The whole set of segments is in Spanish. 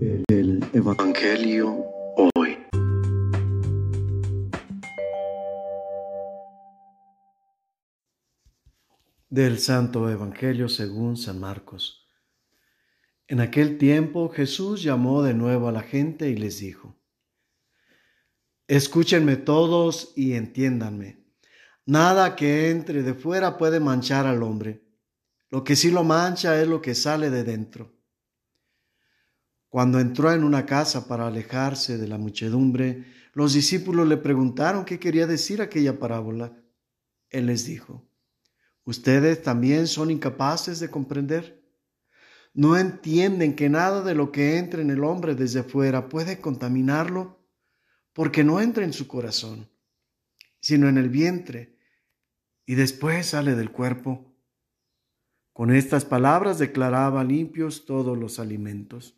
El Evangelio hoy. Del Santo Evangelio según San Marcos. En aquel tiempo Jesús llamó de nuevo a la gente y les dijo, Escúchenme todos y entiéndanme. Nada que entre de fuera puede manchar al hombre. Lo que sí lo mancha es lo que sale de dentro. Cuando entró en una casa para alejarse de la muchedumbre, los discípulos le preguntaron qué quería decir aquella parábola. Él les dijo, ¿ustedes también son incapaces de comprender? ¿No entienden que nada de lo que entra en el hombre desde fuera puede contaminarlo? Porque no entra en su corazón, sino en el vientre y después sale del cuerpo. Con estas palabras declaraba limpios todos los alimentos.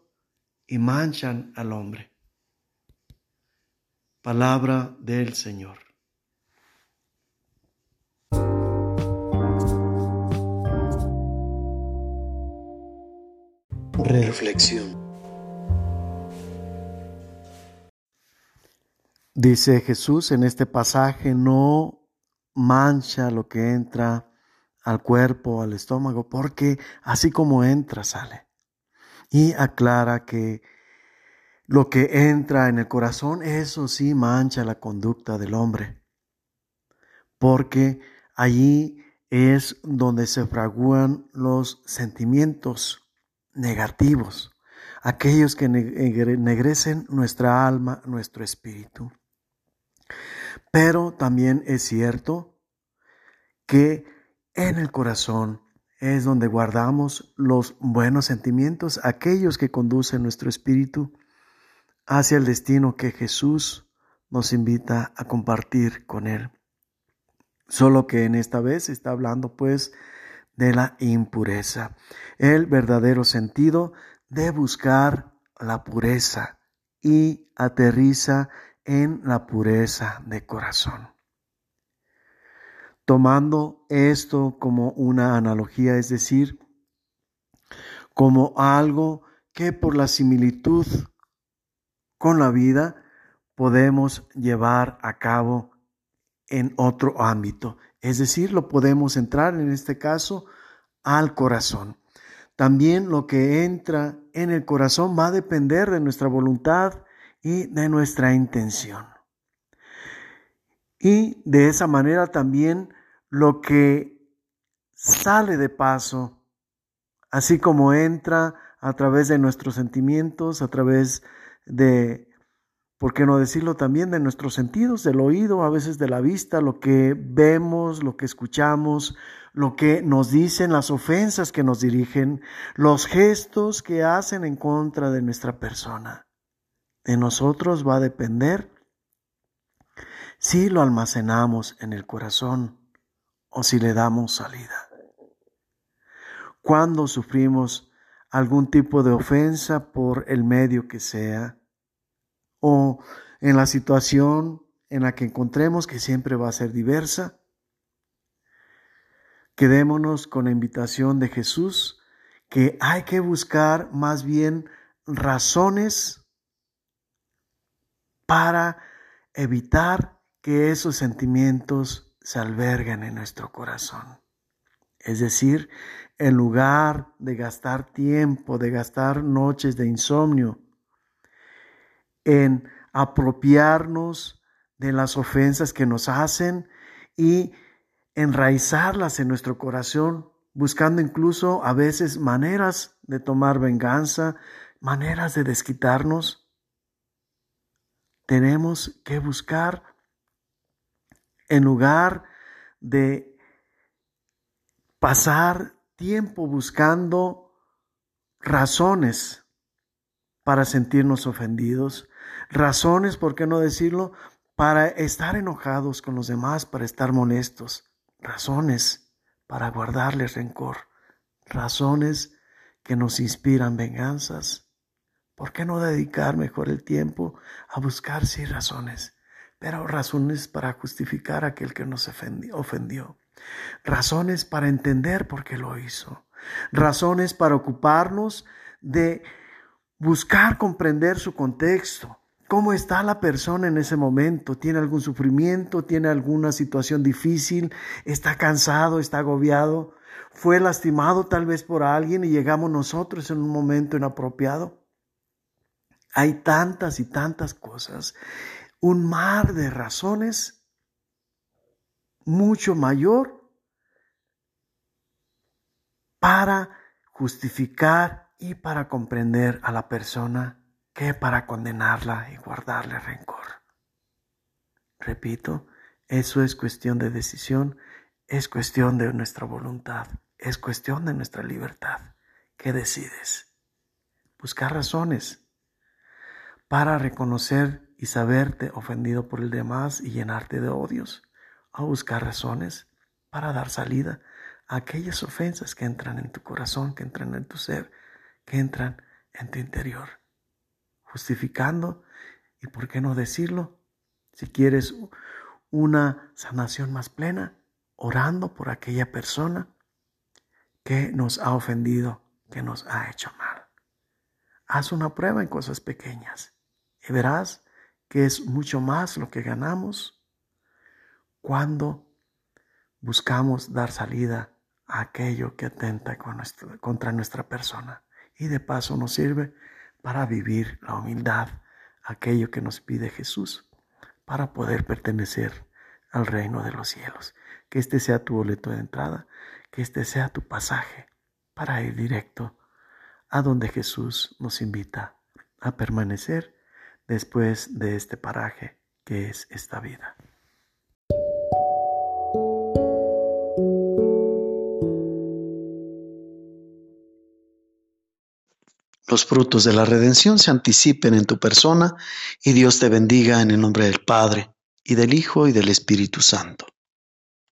y manchan al hombre. Palabra del Señor. Reflexión. Dice Jesús en este pasaje, no mancha lo que entra al cuerpo, al estómago, porque así como entra, sale. Y aclara que lo que entra en el corazón, eso sí mancha la conducta del hombre, porque allí es donde se fragúan los sentimientos negativos, aquellos que negrecen nuestra alma, nuestro espíritu. Pero también es cierto que en el corazón es donde guardamos los buenos sentimientos, aquellos que conducen nuestro espíritu hacia el destino que Jesús nos invita a compartir con Él. Solo que en esta vez está hablando pues de la impureza, el verdadero sentido de buscar la pureza y aterriza en la pureza de corazón. Tomando esto como una analogía, es decir, como algo que por la similitud con la vida podemos llevar a cabo en otro ámbito. Es decir, lo podemos entrar en este caso al corazón. También lo que entra en el corazón va a depender de nuestra voluntad y de nuestra intención. Y de esa manera también lo que sale de paso, así como entra a través de nuestros sentimientos, a través de, ¿por qué no decirlo también, de nuestros sentidos, del oído, a veces de la vista, lo que vemos, lo que escuchamos, lo que nos dicen, las ofensas que nos dirigen, los gestos que hacen en contra de nuestra persona. De nosotros va a depender si lo almacenamos en el corazón o si le damos salida. Cuando sufrimos algún tipo de ofensa por el medio que sea, o en la situación en la que encontremos que siempre va a ser diversa, quedémonos con la invitación de Jesús que hay que buscar más bien razones para evitar que esos sentimientos se alberguen en nuestro corazón. Es decir, en lugar de gastar tiempo, de gastar noches de insomnio, en apropiarnos de las ofensas que nos hacen y enraizarlas en nuestro corazón, buscando incluso a veces maneras de tomar venganza, maneras de desquitarnos, tenemos que buscar, en lugar de pasar tiempo buscando razones para sentirnos ofendidos, razones, ¿por qué no decirlo?, para estar enojados con los demás, para estar molestos, razones para guardarles rencor, razones que nos inspiran venganzas. ¿Por qué no dedicar mejor el tiempo a buscar sí razones, pero razones para justificar a aquel que nos ofendió, razones para entender por qué lo hizo, razones para ocuparnos de buscar comprender su contexto, cómo está la persona en ese momento, tiene algún sufrimiento, tiene alguna situación difícil, está cansado, está agobiado, fue lastimado tal vez por alguien y llegamos nosotros en un momento inapropiado. Hay tantas y tantas cosas, un mar de razones mucho mayor para justificar y para comprender a la persona que para condenarla y guardarle rencor. Repito, eso es cuestión de decisión, es cuestión de nuestra voluntad, es cuestión de nuestra libertad. ¿Qué decides? Buscar razones para reconocer y saberte ofendido por el demás y llenarte de odios, o buscar razones para dar salida a aquellas ofensas que entran en tu corazón, que entran en tu ser, que entran en tu interior justificando y, ¿por qué no decirlo? Si quieres una sanación más plena, orando por aquella persona que nos ha ofendido, que nos ha hecho mal. Haz una prueba en cosas pequeñas y verás que es mucho más lo que ganamos cuando buscamos dar salida a aquello que atenta contra nuestra persona. Y de paso nos sirve para vivir la humildad, aquello que nos pide Jesús, para poder pertenecer al reino de los cielos. Que este sea tu boleto de entrada, que este sea tu pasaje para ir directo a donde Jesús nos invita a permanecer después de este paraje que es esta vida. los frutos de la redención se anticipen en tu persona y Dios te bendiga en el nombre del Padre, y del Hijo, y del Espíritu Santo.